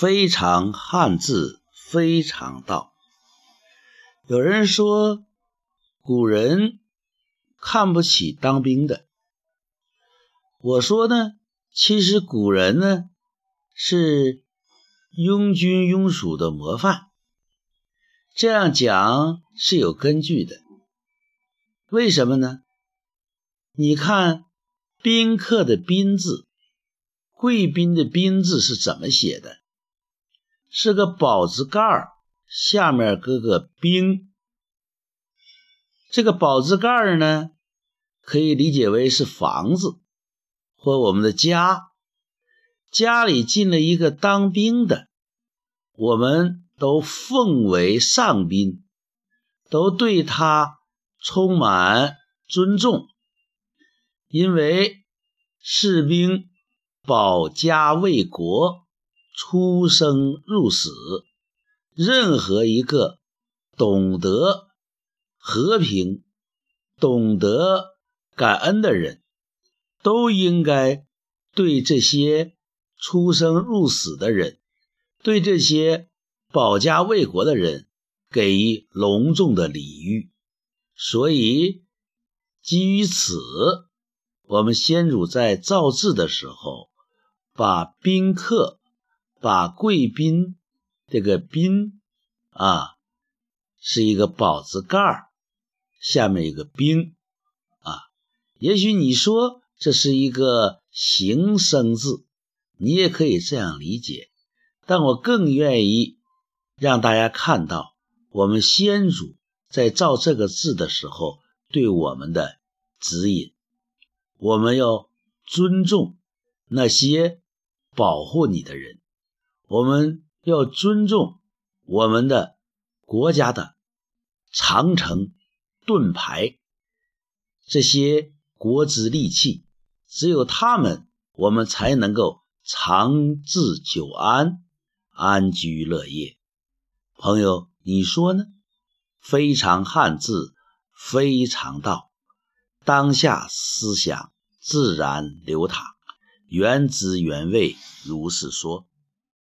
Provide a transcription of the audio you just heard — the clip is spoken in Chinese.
非常汉字，非常道。有人说古人看不起当兵的，我说呢，其实古人呢是拥军拥属的模范。这样讲是有根据的。为什么呢？你看宾客的宾字，贵宾的宾字是怎么写的？是个宝字盖儿，下面搁个兵。这个宝字盖儿呢，可以理解为是房子或我们的家。家里进了一个当兵的，我们都奉为上宾，都对他充满尊重，因为士兵保家卫国。出生入死，任何一个懂得和平、懂得感恩的人，都应该对这些出生入死的人，对这些保家卫国的人给予隆重的礼遇。所以，基于此，我们先祖在造字的时候，把宾客。把贵宾这个宾啊，是一个宝字盖儿，下面一个兵啊。也许你说这是一个形声字，你也可以这样理解。但我更愿意让大家看到，我们先祖在造这个字的时候对我们的指引。我们要尊重那些保护你的人。我们要尊重我们的国家的长城、盾牌这些国之利器，只有他们，我们才能够长治久安、安居乐业。朋友，你说呢？非常汉字，非常道，当下思想自然流淌，原汁原味，如是说。